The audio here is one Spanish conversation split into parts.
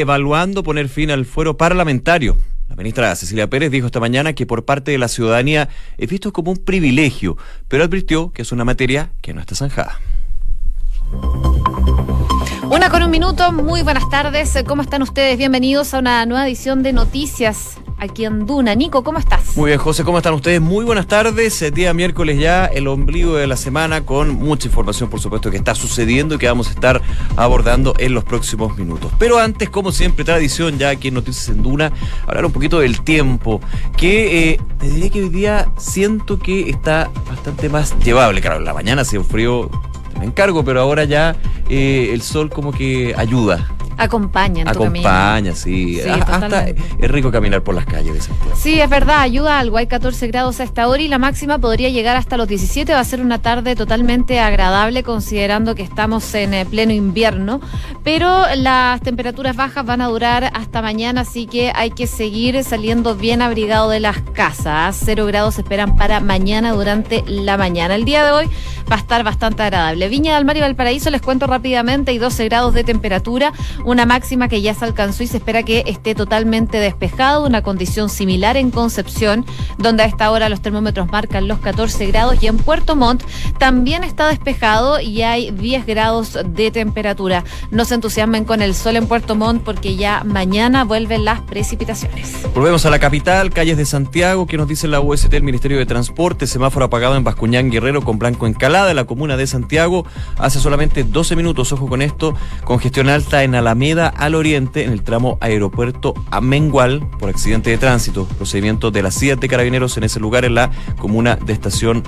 evaluando poner fin al fuero parlamentario. La ministra Cecilia Pérez dijo esta mañana que por parte de la ciudadanía es visto como un privilegio, pero advirtió que es una materia que no está zanjada. Una con un minuto, muy buenas tardes. ¿Cómo están ustedes? Bienvenidos a una nueva edición de Noticias aquí en Duna. Nico, ¿cómo estás? Muy bien, José, ¿cómo están ustedes? Muy buenas tardes. Eh, día miércoles ya, el ombligo de la semana, con mucha información, por supuesto, que está sucediendo y que vamos a estar abordando en los próximos minutos. Pero antes, como siempre, tradición ya aquí en Noticias en Duna, hablar un poquito del tiempo, que eh, te diré que hoy día siento que está bastante más llevable. Claro, en la mañana hace un frío me encargo, pero ahora ya eh, el sol como que ayuda Acompaña en Acompaña, sí. Hasta es rico caminar por las calles de Santiago. Sí, es verdad, ayuda algo. Hay 14 grados a esta hora y la máxima podría llegar hasta los 17. Va a ser una tarde totalmente agradable considerando que estamos en eh, pleno invierno. Pero las temperaturas bajas van a durar hasta mañana, así que hay que seguir saliendo bien abrigado de las casas. Cero grados se esperan para mañana durante la mañana. El día de hoy va a estar bastante agradable. Viña del Mar y Valparaíso, les cuento rápidamente, hay 12 grados de temperatura una máxima que ya se alcanzó y se espera que esté totalmente despejado, una condición similar en Concepción, donde a esta hora los termómetros marcan los 14 grados y en Puerto Montt también está despejado y hay 10 grados de temperatura. No se entusiasmen con el sol en Puerto Montt porque ya mañana vuelven las precipitaciones. Volvemos a la capital, calles de Santiago, que nos dice la UST, el Ministerio de Transporte, semáforo apagado en Bascuñán Guerrero con Blanco Encalada, en la comuna de Santiago, hace solamente 12 minutos, ojo con esto, congestión alta en Alameda Alameda al oriente en el tramo aeropuerto Amengual por accidente de tránsito. Procedimiento de la CIA de Carabineros en ese lugar en la comuna de Estación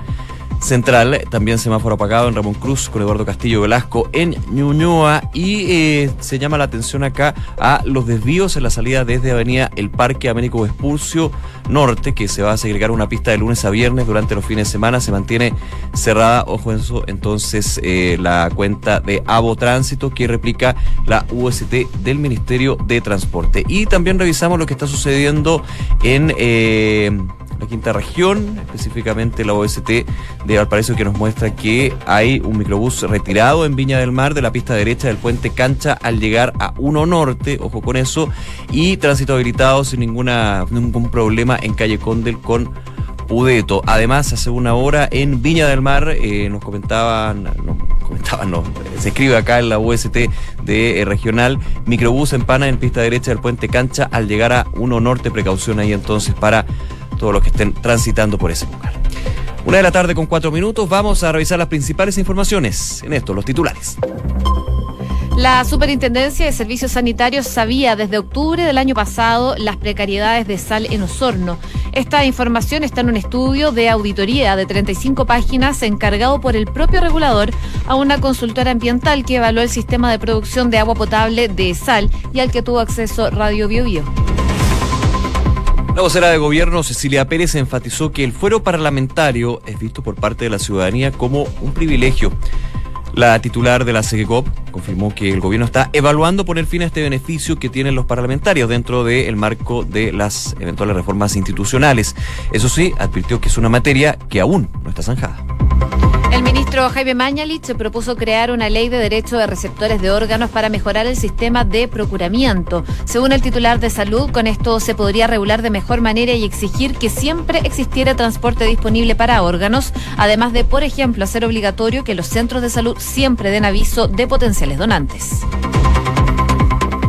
Central, también semáforo apagado en Ramón Cruz con Eduardo Castillo Velasco en Ñuñoa y eh, se llama la atención acá a los desvíos en la salida desde Avenida El Parque Américo Expulsio Norte, que se va a segregar una pista de lunes a viernes durante los fines de semana, se mantiene cerrada, ojo en eso, entonces eh, la cuenta de Avo Tránsito que replica la UST del Ministerio de Transporte. Y también revisamos lo que está sucediendo en... Eh, la quinta región, específicamente la OST de Valparaíso, que nos muestra que hay un microbús retirado en Viña del Mar de la pista derecha del puente Cancha al llegar a 1 Norte, ojo con eso, y tránsito habilitado sin ninguna, ningún problema en calle Condel con Pudeto. Además, hace una hora en Viña del Mar eh, nos comentaban, no, comentaban, no, se escribe acá en la UST de eh, regional, microbús en Pana en pista derecha del puente Cancha al llegar a 1 Norte, precaución ahí entonces para todos los que estén transitando por ese lugar. Una de la tarde con cuatro minutos, vamos a revisar las principales informaciones. En esto, los titulares. La Superintendencia de Servicios Sanitarios sabía desde octubre del año pasado las precariedades de sal en Osorno. Esta información está en un estudio de auditoría de 35 páginas encargado por el propio regulador a una consultora ambiental que evaluó el sistema de producción de agua potable de sal y al que tuvo acceso Radio Bio, Bio. La vocera de gobierno, Cecilia Pérez, enfatizó que el fuero parlamentario es visto por parte de la ciudadanía como un privilegio. La titular de la SEGECOP confirmó que el gobierno está evaluando poner fin a este beneficio que tienen los parlamentarios dentro del marco de las eventuales reformas institucionales. Eso sí, advirtió que es una materia que aún no está zanjada. Ministro Jaime Mañalich propuso crear una ley de derecho de receptores de órganos para mejorar el sistema de procuramiento. Según el titular de salud, con esto se podría regular de mejor manera y exigir que siempre existiera transporte disponible para órganos, además de, por ejemplo, hacer obligatorio que los centros de salud siempre den aviso de potenciales donantes.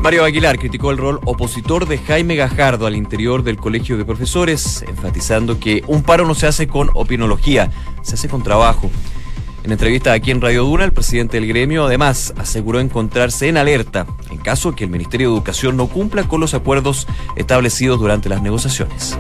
Mario Aguilar criticó el rol opositor de Jaime Gajardo al interior del Colegio de Profesores, enfatizando que un paro no se hace con opinología, se hace con trabajo. En entrevista aquí en Radio Duna, el presidente del gremio además aseguró encontrarse en alerta en caso que el Ministerio de Educación no cumpla con los acuerdos establecidos durante las negociaciones.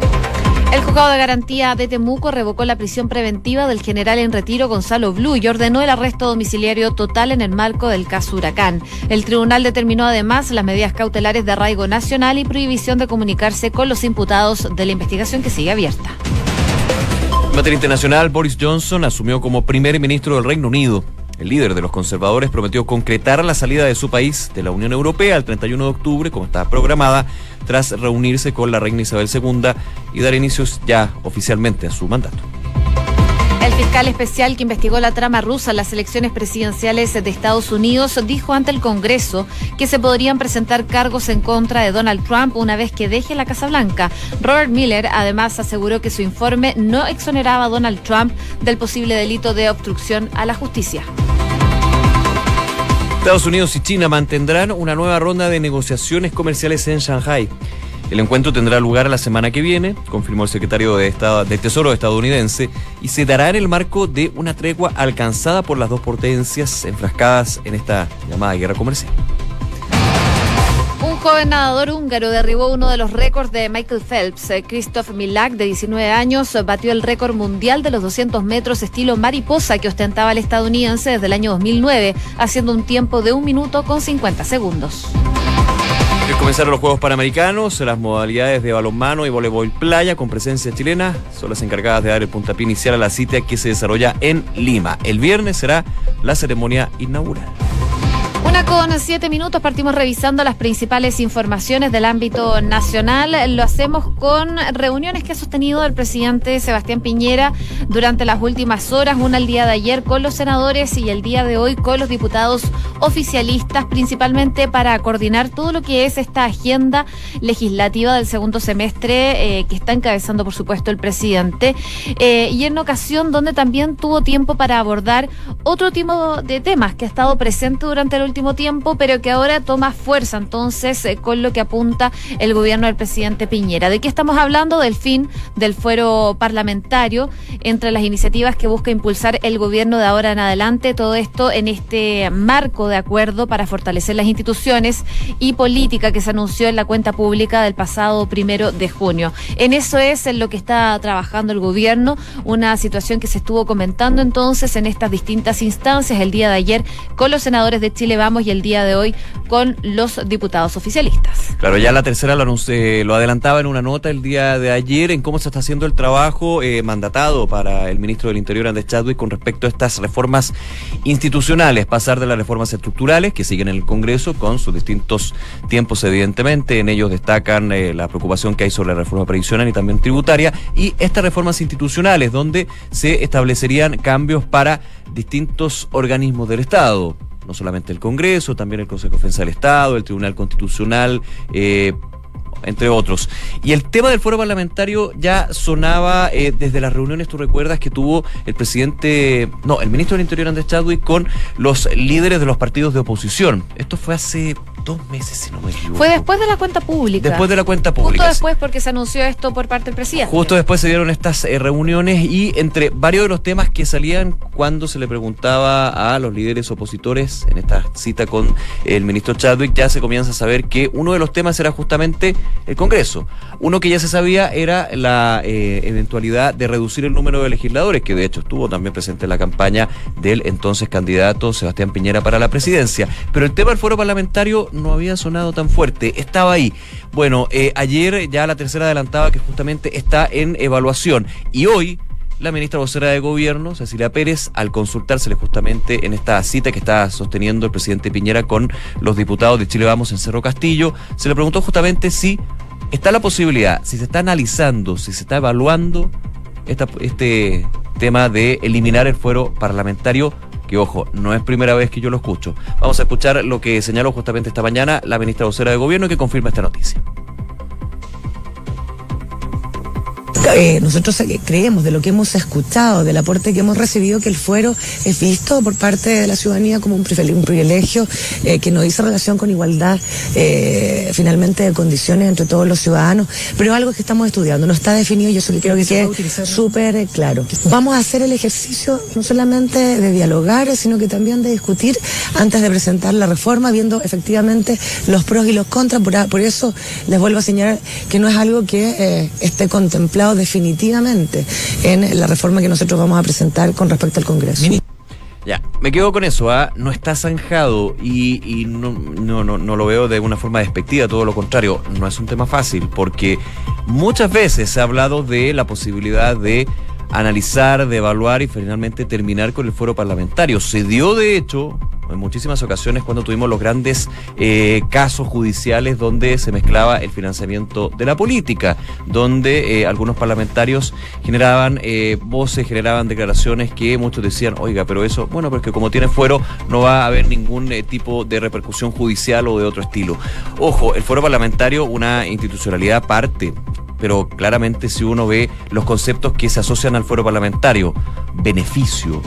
El juzgado de garantía de Temuco revocó la prisión preventiva del general en retiro Gonzalo Blue y ordenó el arresto domiciliario total en el marco del caso Huracán. El tribunal determinó además las medidas cautelares de arraigo nacional y prohibición de comunicarse con los imputados de la investigación que sigue abierta. En materia internacional, Boris Johnson asumió como primer ministro del Reino Unido. El líder de los conservadores prometió concretar la salida de su país de la Unión Europea el 31 de octubre, como estaba programada, tras reunirse con la reina Isabel II y dar inicios ya oficialmente a su mandato. Fiscal especial que investigó la trama rusa en las elecciones presidenciales de Estados Unidos dijo ante el Congreso que se podrían presentar cargos en contra de Donald Trump una vez que deje la Casa Blanca. Robert Miller además aseguró que su informe no exoneraba a Donald Trump del posible delito de obstrucción a la justicia. Estados Unidos y China mantendrán una nueva ronda de negociaciones comerciales en Shanghai. El encuentro tendrá lugar la semana que viene, confirmó el secretario de, Estado, de Tesoro estadounidense, y se dará en el marco de una tregua alcanzada por las dos potencias enfrascadas en esta llamada guerra comercial. Un joven nadador húngaro derribó uno de los récords de Michael Phelps. Eh, Christoph Milak, de 19 años, batió el récord mundial de los 200 metros estilo mariposa que ostentaba el estadounidense desde el año 2009, haciendo un tiempo de un minuto con 50 segundos. Comenzaron los Juegos Panamericanos, las modalidades de balonmano y voleibol playa con presencia chilena son las encargadas de dar el puntapié inicial a la cita que se desarrolla en Lima. El viernes será la ceremonia inaugural. Con siete minutos partimos revisando las principales informaciones del ámbito nacional. Lo hacemos con reuniones que ha sostenido el presidente Sebastián Piñera durante las últimas horas, una el día de ayer con los senadores y el día de hoy con los diputados oficialistas, principalmente para coordinar todo lo que es esta agenda legislativa del segundo semestre eh, que está encabezando, por supuesto, el presidente. Eh, y en ocasión donde también tuvo tiempo para abordar otro tipo de temas que ha estado presente durante el último tiempo, pero que ahora toma fuerza entonces eh, con lo que apunta el gobierno del presidente Piñera. ¿De qué estamos hablando? Del fin del fuero parlamentario, entre las iniciativas que busca impulsar el gobierno de ahora en adelante, todo esto en este marco de acuerdo para fortalecer las instituciones y política que se anunció en la cuenta pública del pasado primero de junio. En eso es en lo que está trabajando el gobierno, una situación que se estuvo comentando entonces en estas distintas instancias el día de ayer con los senadores de Chile y el día de hoy con los diputados oficialistas. Claro, ya la tercera lo, lo adelantaba en una nota el día de ayer en cómo se está haciendo el trabajo eh, mandatado para el ministro del Interior, Andrés Chadwick, con respecto a estas reformas institucionales, pasar de las reformas estructurales que siguen en el Congreso con sus distintos tiempos, evidentemente. En ellos destacan eh, la preocupación que hay sobre la reforma previsional y también tributaria, y estas reformas institucionales, donde se establecerían cambios para distintos organismos del Estado no solamente el Congreso, también el Consejo de Defensa del Estado, el Tribunal Constitucional, eh, entre otros. Y el tema del foro parlamentario ya sonaba eh, desde las reuniones, tú recuerdas, que tuvo el presidente, no, el ministro del Interior Andrés Chadwick con los líderes de los partidos de oposición. Esto fue hace dos meses, si no me equivoco. Fue después de la cuenta pública. Después de la cuenta pública. Justo después porque se anunció esto por parte del presidente. Justo después se dieron estas eh, reuniones y entre varios de los temas que salían cuando se le preguntaba a los líderes opositores en esta cita con el ministro Chadwick, ya se comienza a saber que uno de los temas era justamente el Congreso. Uno que ya se sabía era la eh, eventualidad de reducir el número de legisladores, que de hecho estuvo también presente en la campaña del entonces candidato Sebastián Piñera para la presidencia. Pero el tema del foro parlamentario no había sonado tan fuerte, estaba ahí. Bueno, eh, ayer ya la tercera adelantaba que justamente está en evaluación y hoy la ministra vocera de Gobierno, Cecilia Pérez, al consultársele justamente en esta cita que está sosteniendo el presidente Piñera con los diputados de Chile Vamos en Cerro Castillo, se le preguntó justamente si está la posibilidad, si se está analizando, si se está evaluando este tema de eliminar el fuero parlamentario que ojo, no es primera vez que yo lo escucho. Vamos a escuchar lo que señaló justamente esta mañana la ministra vocera de Gobierno que confirma esta noticia. Eh, nosotros creemos de lo que hemos escuchado, del aporte que hemos recibido, que el fuero es visto por parte de la ciudadanía como un privilegio, eh, que no dice relación con igualdad eh, finalmente de condiciones entre todos los ciudadanos, pero algo que estamos estudiando, no está definido y eso quiero que quede súper claro. Vamos a hacer el ejercicio no solamente de dialogar, sino que también de discutir antes de presentar la reforma, viendo efectivamente los pros y los contras. Por, eso les vuelvo a señalar que no es algo que esté contemplado definitivamente en la reforma que nosotros vamos a presentar con respecto al Congreso. Ya, me quedo con eso, ¿ah? no está zanjado y, no, no, no, no, lo veo de una forma despectiva, todo lo contrario, no es un tema fácil porque muchas veces se ha hablado de la posibilidad de analizar, de evaluar y finalmente terminar con el foro parlamentario. Se dio, de hecho, en muchísimas ocasiones cuando tuvimos los grandes eh, casos judiciales donde se mezclaba el financiamiento de la política, donde eh, algunos parlamentarios generaban eh, voces, generaban declaraciones que muchos decían, oiga, pero eso, bueno, porque como tiene fuero no va a haber ningún tipo de repercusión judicial o de otro estilo. Ojo, el fuero parlamentario, una institucionalidad aparte pero claramente si uno ve los conceptos que se asocian al fuero parlamentario, beneficio,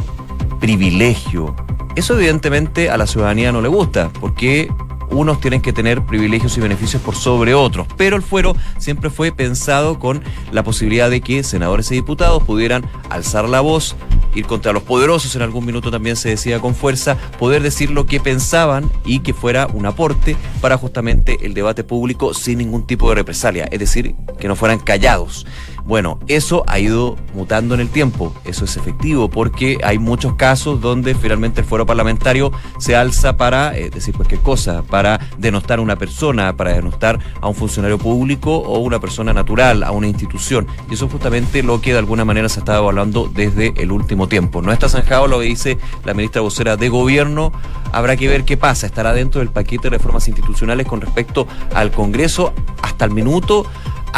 privilegio, eso evidentemente a la ciudadanía no le gusta, porque unos tienen que tener privilegios y beneficios por sobre otros, pero el fuero siempre fue pensado con la posibilidad de que senadores y diputados pudieran alzar la voz, ir contra los poderosos, en algún minuto también se decía con fuerza, poder decir lo que pensaban y que fuera un aporte para justamente el debate público sin ningún tipo de represalia, es decir, que no fueran callados. Bueno, eso ha ido mutando en el tiempo, eso es efectivo, porque hay muchos casos donde finalmente el fuero parlamentario se alza para eh, decir cualquier cosa, para denostar a una persona, para denostar a un funcionario público o una persona natural, a una institución. Y eso es justamente lo que de alguna manera se ha estado evaluando desde el último tiempo. No está zanjado lo que dice la ministra vocera de Gobierno, habrá que ver qué pasa, estará dentro del paquete de reformas institucionales con respecto al Congreso hasta el minuto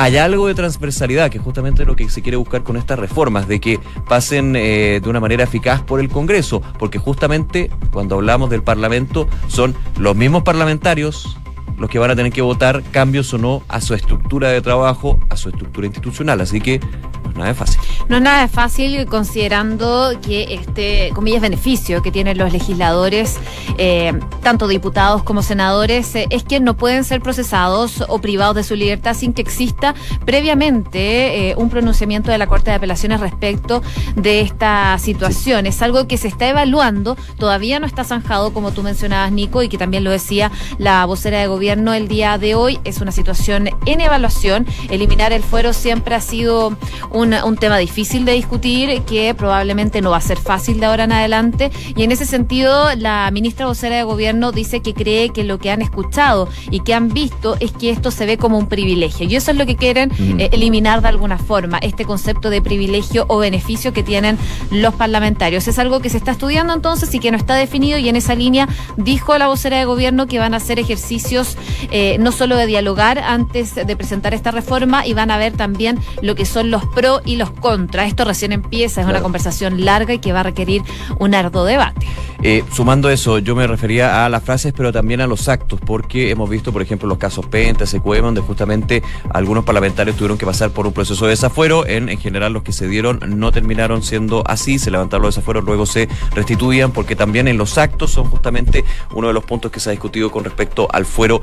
hay algo de transversalidad, que es justamente lo que se quiere buscar con estas reformas, de que pasen eh, de una manera eficaz por el Congreso, porque justamente cuando hablamos del Parlamento son los mismos parlamentarios los que van a tener que votar cambios o no a su estructura de trabajo, a su estructura institucional. Así que no es nada fácil. No es nada fácil considerando que este, comillas, beneficio que tienen los legisladores, eh, tanto diputados como senadores, eh, es que no pueden ser procesados o privados de su libertad sin que exista previamente eh, un pronunciamiento de la Corte de Apelaciones respecto de esta situación. Es algo que se está evaluando, todavía no está zanjado, como tú mencionabas, Nico, y que también lo decía la vocera de gobierno el día de hoy. Es una situación en evaluación. Eliminar el fuero siempre ha sido un, un tema difícil de discutir, que probablemente no va a ser fácil de ahora en adelante. Y en ese sentido, la ministra vocera de gobierno dice que cree que lo que han escuchado y que han visto es que esto se ve como un privilegio. Y eso es lo que quieren eh, eliminar de alguna forma, este concepto de privilegio o beneficio que tienen los parlamentarios. Es algo que se está estudiando entonces y que no está definido y en esa línea dijo la vocera de gobierno que van a hacer ejercicios eh, no solo de dialogar antes de presentar esta reforma y van a ver también lo que son los pro y los contra. Esto recién empieza, es una conversación larga y que va a requerir un arduo debate. Eh, sumando eso, yo me refería a las frases, pero también a los actos, porque hemos visto, por ejemplo, los casos Penta, SQM, donde justamente algunos parlamentarios tuvieron que pasar por un proceso de desafuero. En, en general, los que se dieron no terminaron siendo así, se levantaron los desafueros, luego se restituían, porque también en los actos son justamente uno de los puntos que se ha discutido con respecto al fuero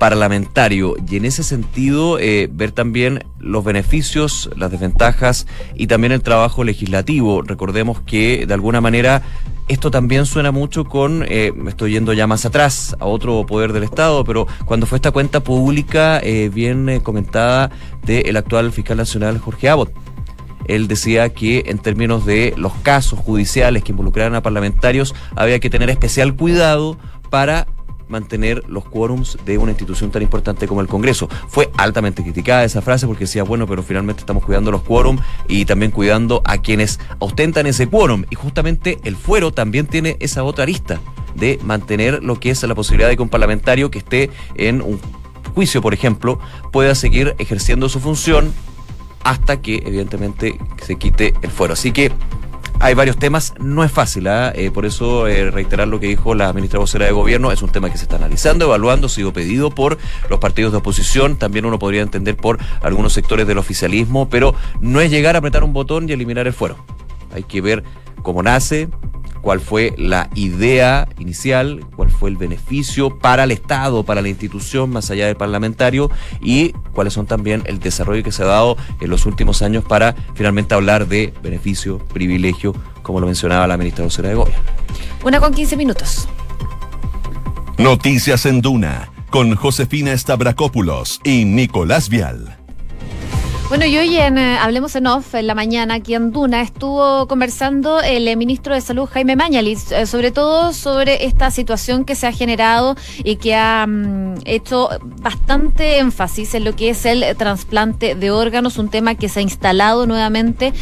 parlamentario y en ese sentido eh, ver también los beneficios, las desventajas y también el trabajo legislativo. Recordemos que de alguna manera esto también suena mucho con, eh, me estoy yendo ya más atrás, a otro poder del Estado, pero cuando fue esta cuenta pública eh, bien comentada del actual fiscal nacional Jorge Abbott. Él decía que en términos de los casos judiciales que involucraran a parlamentarios había que tener especial cuidado para mantener los quórums de una institución tan importante como el Congreso. Fue altamente criticada esa frase porque decía, bueno, pero finalmente estamos cuidando los quórums y también cuidando a quienes ostentan ese quórum. Y justamente el fuero también tiene esa otra arista de mantener lo que es la posibilidad de que un parlamentario que esté en un juicio, por ejemplo, pueda seguir ejerciendo su función hasta que evidentemente se quite el fuero. Así que hay varios temas, no es fácil, ¿ah? eh, por eso eh, reiterar lo que dijo la ministra vocera de gobierno, es un tema que se está analizando, evaluando, ha sido pedido por los partidos de oposición, también uno podría entender por algunos sectores del oficialismo, pero no es llegar a apretar un botón y eliminar el fuero. Hay que ver cómo nace, cuál fue la idea inicial, fue el beneficio para el Estado, para la institución, más allá del parlamentario, y cuáles son también el desarrollo que se ha dado en los últimos años para finalmente hablar de beneficio, privilegio, como lo mencionaba la ministra vocera de Gobierno. Una con 15 minutos. Noticias en Duna, con Josefina Stavrakopoulos y Nicolás Vial. Bueno, y hoy en eh, Hablemos en Off, en la mañana, aquí en Duna, estuvo conversando el eh, ministro de Salud, Jaime Mañalis, eh, sobre todo sobre esta situación que se ha generado y que ha mm, hecho bastante énfasis en lo que es el trasplante de órganos, un tema que se ha instalado nuevamente,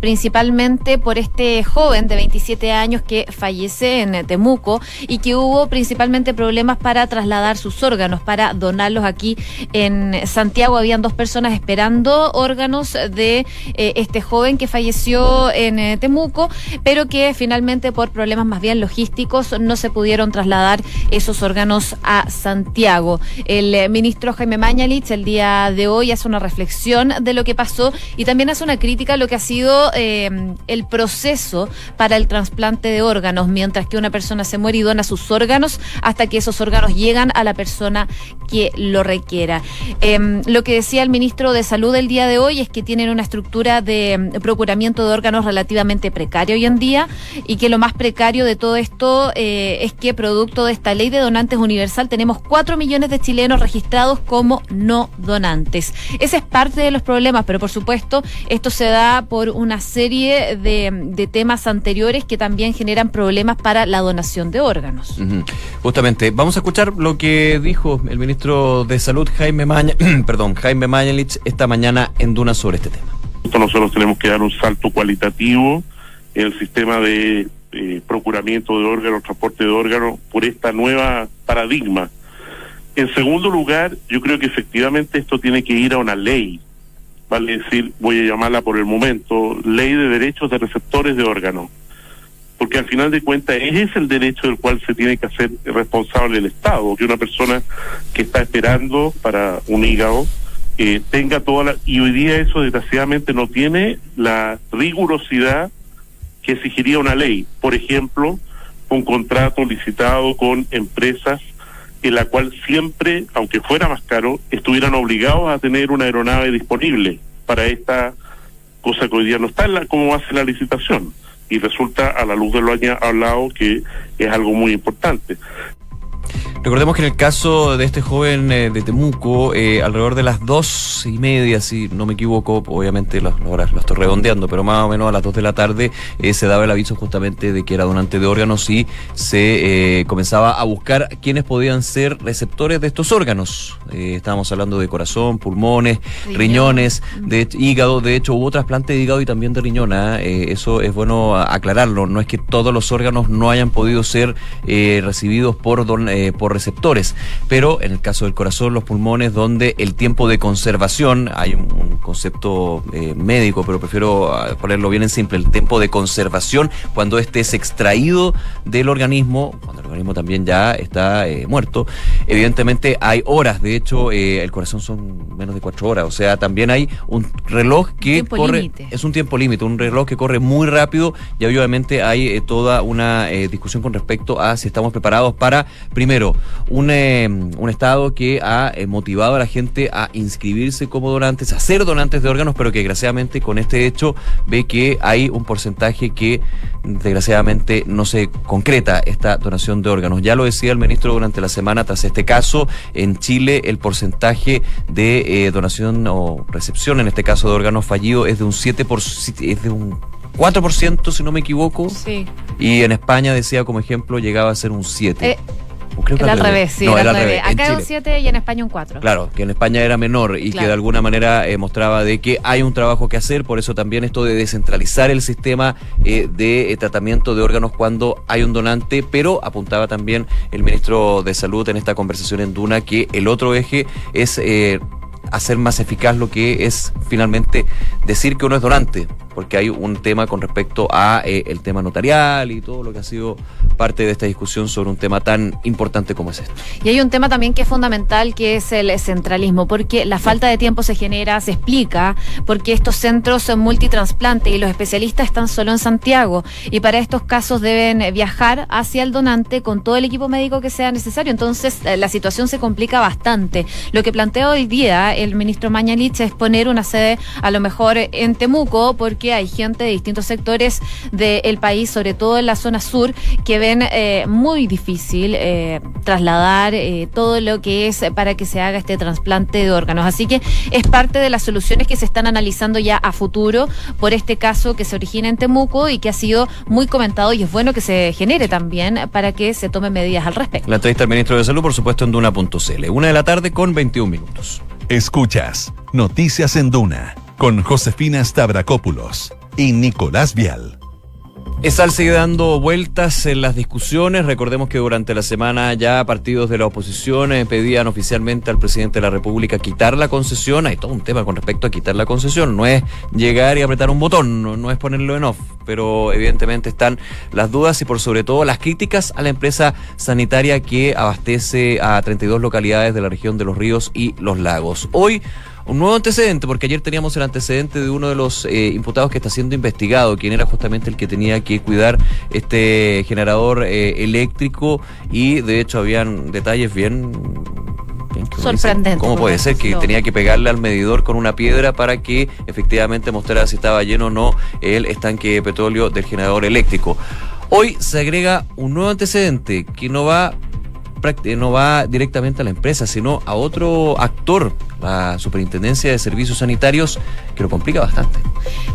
principalmente por este joven de 27 años que fallece en Temuco y que hubo principalmente problemas para trasladar sus órganos, para donarlos aquí en Santiago. Habían dos personas esperando órganos de eh, este joven que falleció en eh, Temuco, pero que finalmente por problemas más bien logísticos no se pudieron trasladar esos órganos a Santiago. El eh, ministro Jaime Mañalich el día de hoy hace una reflexión de lo que pasó y también hace una crítica a lo que ha sido el proceso para el trasplante de órganos, mientras que una persona se muere y dona sus órganos hasta que esos órganos llegan a la persona que lo requiera. Em, lo que decía el ministro de Salud el día de hoy es que tienen una estructura de mm, procuramiento de órganos relativamente precaria hoy en día y que lo más precario de todo esto eh, es que producto de esta ley de donantes universal tenemos cuatro millones de chilenos registrados como no donantes. Ese es parte de los problemas, pero por supuesto esto se da por una serie de, de temas anteriores que también generan problemas para la donación de órganos. Justamente, vamos a escuchar lo que dijo el ministro de Salud Jaime Maña, perdón, Jaime Mañalich esta mañana en Duna sobre este tema. Nosotros tenemos que dar un salto cualitativo en el sistema de procuramiento de órganos, transporte de órganos, por esta nueva paradigma. En segundo lugar, yo creo que efectivamente esto tiene que ir a una ley, vale decir, voy a llamarla por el momento, ley de derechos de receptores de órganos, porque al final de cuentas ese es el derecho del cual se tiene que hacer responsable el Estado, que una persona que está esperando para un hígado tenga toda la... Y hoy día eso desgraciadamente no tiene la rigurosidad que exigiría una ley. Por ejemplo, un contrato licitado con empresas en la cual siempre, aunque fuera más caro, estuvieran obligados a tener una aeronave disponible para esta cosa que hoy día no está en la, como hace la licitación. Y resulta, a la luz de lo hablado, que es algo muy importante. Recordemos que en el caso de este joven eh, de Temuco, eh, alrededor de las dos y media, si no me equivoco, obviamente las horas lo estoy redondeando, pero más o menos a las dos de la tarde eh, se daba el aviso justamente de que era donante de órganos y se comenzaba a buscar quiénes podían ser receptores de estos órganos. estábamos hablando de corazón, pulmones, riñones, de hígado. De hecho, hubo trasplante de hígado y también de riñona. eso es bueno aclararlo. No es que todos los órganos no hayan podido ser recibidos por, don, por receptores. Pero en el caso del corazón, los pulmones, donde el tiempo de conservación, hay un, concepto eh, médico, pero prefiero ah, ponerlo bien en simple, el tiempo de conservación cuando este es extraído del organismo, cuando el organismo también ya está eh, muerto, evidentemente hay horas, de hecho eh, el corazón son menos de cuatro horas, o sea, también hay un reloj que corre, es un tiempo límite, un reloj que corre muy rápido y obviamente hay toda una discusión con respecto a si estamos preparados para, primero, un, eh, un Estado que ha eh, motivado a la gente a inscribirse como donantes, a ser donantes de órganos, pero que desgraciadamente con este hecho ve que hay un porcentaje que desgraciadamente no se concreta esta donación de órganos. Ya lo decía el ministro durante la semana tras este caso, en Chile el porcentaje de eh, donación o recepción, en este caso de órganos fallidos, es de un 7%, es de un 4%, si no me equivoco. Sí. Y en España, decía como ejemplo, llegaba a ser un 7%. Creo que al, revés, sí, al revés. Acá es un 7 y en España un 4. Claro, que en España era menor y que de alguna manera eh, mostraba de que hay un trabajo que hacer, por eso también esto de descentralizar el sistema eh, de eh, tratamiento de órganos cuando hay un donante, pero apuntaba también el ministro de Salud en esta conversación en Duna que el otro eje es hacer más eficaz lo que es finalmente decir que uno es donante, porque hay un tema con respecto a eh, el tema notarial y todo lo que ha sido parte de esta discusión sobre un tema tan importante como es esto. Y hay un tema también que es fundamental, que es el centralismo, porque la falta de tiempo se genera, se explica, porque estos centros son multitransplantes y los especialistas están solo en Santiago, y para estos casos deben viajar hacia el donante con todo el equipo médico que sea necesario. Entonces, eh, la situación se complica bastante. Lo que plantea hoy día el ministro Mañalich es poner una sede a lo mejor en Temuco, porque porque hay gente de distintos sectores del país, sobre todo en la zona sur, que ven eh, muy difícil eh, trasladar eh, todo lo que es para que se haga este trasplante de órganos. Así que es parte de las soluciones que se están analizando ya a futuro por este caso que se origina en Temuco y que ha sido muy comentado y es bueno que se genere también para que se tomen medidas al respecto. La entrevista al ministro de Salud, por supuesto, en Duna.cl. Una de la tarde con 21 minutos. Escuchas Noticias en Duna con Josefina Stavrakopoulos y Nicolás Vial. ESAL sigue dando vueltas en las discusiones. Recordemos que durante la semana ya partidos de la oposición eh, pedían oficialmente al presidente de la República quitar la concesión. Hay todo un tema con respecto a quitar la concesión. No es llegar y apretar un botón, no, no es ponerlo en off. Pero evidentemente están las dudas y por sobre todo las críticas a la empresa sanitaria que abastece a 32 localidades de la región de los ríos y los lagos. Hoy un nuevo antecedente, porque ayer teníamos el antecedente de uno de los eh, imputados que está siendo investigado, quien era justamente el que tenía que cuidar este generador eh, eléctrico y de hecho habían detalles bien... Sorprendente, ¿Cómo puede ser que tenía que pegarle al medidor con una piedra para que efectivamente mostrara si estaba lleno o no el estanque de petróleo del generador eléctrico? Hoy se agrega un nuevo antecedente que no va no va directamente a la empresa, sino a otro actor, la Superintendencia de Servicios Sanitarios, que lo complica bastante.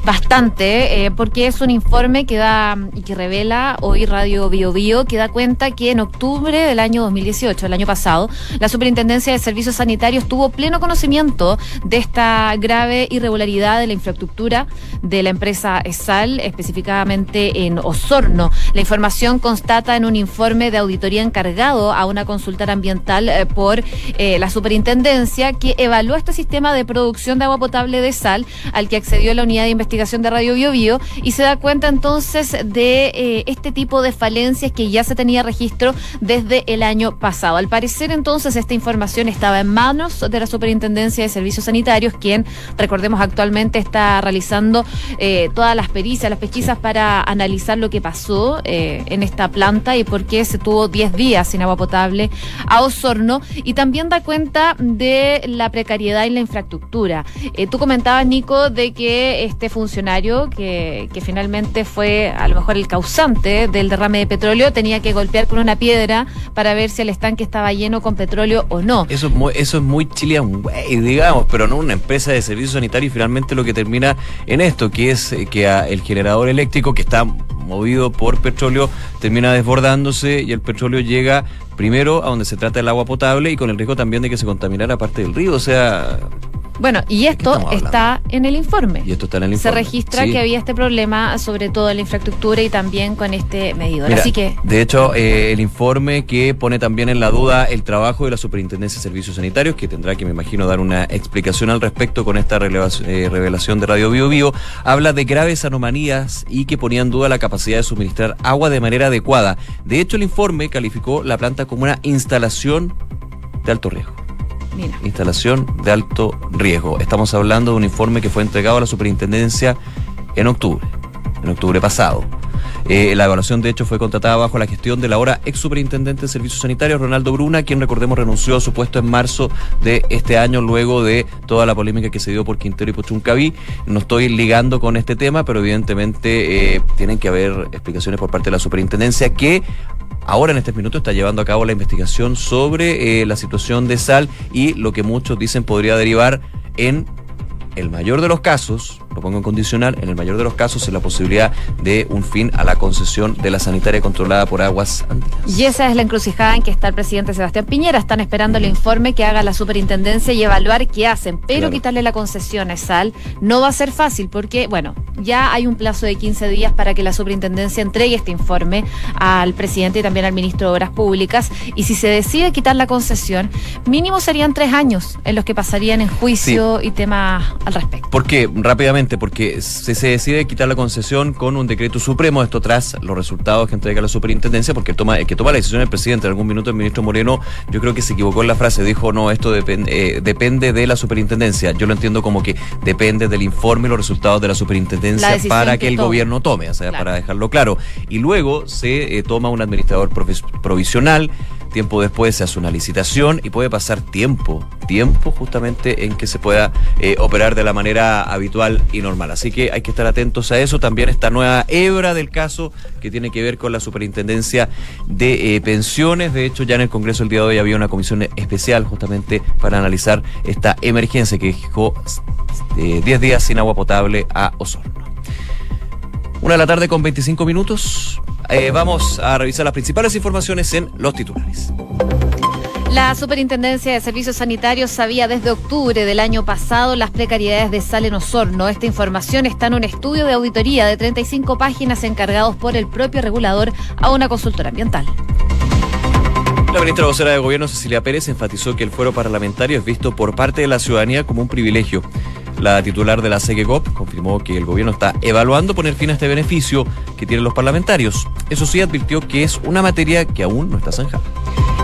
Bastante, eh, porque es un informe que da y que revela hoy Radio Bio Bio, que da cuenta que en octubre del año 2018, el año pasado, la Superintendencia de Servicios Sanitarios tuvo pleno conocimiento de esta grave irregularidad de la infraestructura de la empresa ESAL, específicamente en Osorno. La información constata en un informe de auditoría encargado a una consultora ambiental eh, por eh, la superintendencia que evaluó este sistema de producción de agua potable de sal al que accedió la unidad de investigación de Radio Bio Bio y se da cuenta entonces de eh, este tipo de falencias que ya se tenía registro desde el año pasado. Al parecer entonces esta información estaba en manos de la Superintendencia de Servicios Sanitarios, quien recordemos actualmente está realizando eh, todas las pericias, las pesquisas para analizar lo que pasó eh, en esta planta y por qué se tuvo 10 días sin agua potable a Osorno y también da cuenta de la precariedad en la infraestructura. Tú comentabas, Nico, de que este funcionario, que, que finalmente fue a lo mejor el causante del derrame de petróleo, tenía que golpear con una piedra para ver si el estanque estaba lleno con petróleo o no. Eso es muy, eso es muy Chilean way, digamos, pero no una empresa de servicios sanitarios y finalmente lo que termina en esto, que es eh, que el generador eléctrico que está movido por petróleo termina desbordándose y el petróleo llega primero a donde se trata el agua potable y con el riesgo también de que se contaminara parte del río, o sea, Bueno, y esto está en el informe. y esto está en el Se informe. registra Sí. que había este problema, sobre todo en la infraestructura y también con este medidor. Mira, Así que De hecho, eh, el informe que pone también en la duda el trabajo de la Superintendencia de Servicios Sanitarios, que tendrá que, me imagino, dar una explicación al respecto con esta eh, revelación de Radio Bio Bio, habla de graves anomalías y que ponía en duda la capacidad de suministrar agua de manera adecuada. De hecho, el informe calificó la planta como una instalación de alto riesgo instalación de alto riesgo. Estamos hablando de un informe que fue entregado a la superintendencia en octubre, en octubre pasado. Eh, la evaluación, de hecho, fue contratada bajo la gestión del ahora ex superintendente de Servicios Sanitarios, Ronaldo Bruna, quien, recordemos, renunció a su puesto en marzo de este año, luego de toda la polémica que se dio por Quintero y Pochuncaví. No estoy ligando con este tema, pero evidentemente eh, tienen que haber explicaciones por parte de la superintendencia que ahora en este minuto está llevando a cabo la investigación sobre eh, la situación de sal y lo que muchos dicen podría derivar en el mayor de los casos, lo pongo en condicional, en el mayor de los casos en la posibilidad de un fin a la concesión de la sanitaria controlada por aguas andinas. Y esa es la encrucijada en que está el presidente Sebastián Piñera. Están esperando el informe que haga la superintendencia y evaluar qué hacen. Pero Claro. quitarle la concesión a Sal no va a ser fácil porque, bueno, ya hay un plazo de 15 días para que la superintendencia entregue este informe al presidente y también al ministro de Obras Públicas. Y si se decide quitar la concesión, mínimo serían tres años en los que pasarían en juicio y temas al respecto. ¿Por qué? Rápidamente, porque se, se decide quitar la concesión con un decreto supremo, esto tras los resultados que entrega la superintendencia, porque toma, que toma la decisión el presidente. En algún minuto el ministro Moreno, yo creo que se equivocó en la frase, dijo, no, esto depende, eh, depende de la superintendencia. Yo lo entiendo como que depende del informe y los resultados de la superintendencia para que que, el tome. gobierno tome, o sea, Claro. para dejarlo claro. Y luego se eh, toma un administrador provis- provisional tiempo después se hace una licitación y puede pasar tiempo, tiempo justamente en que se pueda eh, operar de la manera habitual y normal. Así que hay que estar atentos a eso. También esta nueva hebra del caso que tiene que ver con la superintendencia de eh, pensiones. De hecho, ya en el Congreso el día de hoy había una comisión especial justamente para analizar esta emergencia que dejó 10 eh, días sin agua potable a Osorno. Una de la tarde con 25 minutos. Eh, vamos a revisar las principales informaciones en los titulares. La Superintendencia de Servicios Sanitarios sabía desde octubre del año pasado las precariedades de sal en Osorno. Esta información está en un estudio de auditoría de 35 páginas encargados por el propio regulador a una consultora ambiental. La ministra vocera de Gobierno, Cecilia Pérez, enfatizó que el fuero parlamentario es visto por parte de la ciudadanía como un privilegio. La titular de la CGGOP confirmó que el gobierno está evaluando poner fin a este beneficio que tienen los parlamentarios. Eso sí, advirtió que es una materia que aún no está zanjada.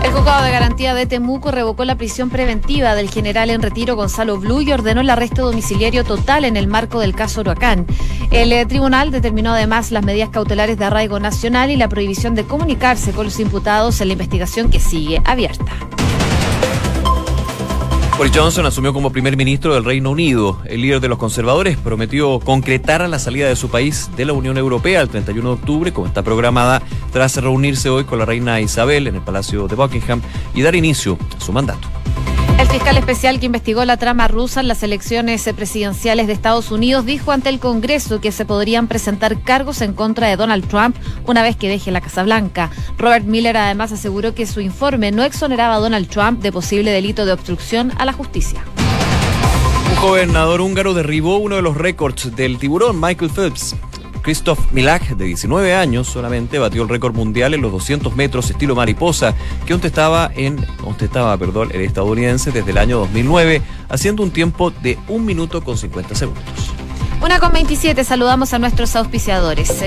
El juzgado de garantía de Temuco revocó la prisión preventiva del general en retiro Gonzalo Blue y ordenó el arresto domiciliario total en el marco del caso Huracán. El eh, tribunal determinó además las medidas cautelares de arraigo nacional y la prohibición de comunicarse con los imputados en la investigación que sigue abierta. Boris Johnson asumió como primer ministro del Reino Unido. El líder de los conservadores prometió concretar la salida de su país de la Unión Europea el 31 de octubre, como está programada, tras reunirse hoy con la reina Isabel en el Palacio de Buckingham y dar inicio a su mandato. El fiscal especial que investigó la trama rusa en las elecciones presidenciales de Estados Unidos dijo ante el Congreso que se podrían presentar cargos en contra de Donald Trump una vez que deje la Casa Blanca. Robert Miller además aseguró que su informe no exoneraba a Donald Trump de posible delito de obstrucción a la justicia. Un gobernador húngaro derribó uno de los récords del tiburón Michael Phelps. Christoph Milak, de 19 años solamente, batió el récord mundial en los 200 metros estilo mariposa, que estaba en, perdón, el estadounidense desde el año 2009, haciendo un tiempo de 1 minuto con 50 segundos. Una con 27, saludamos a nuestros auspiciadores.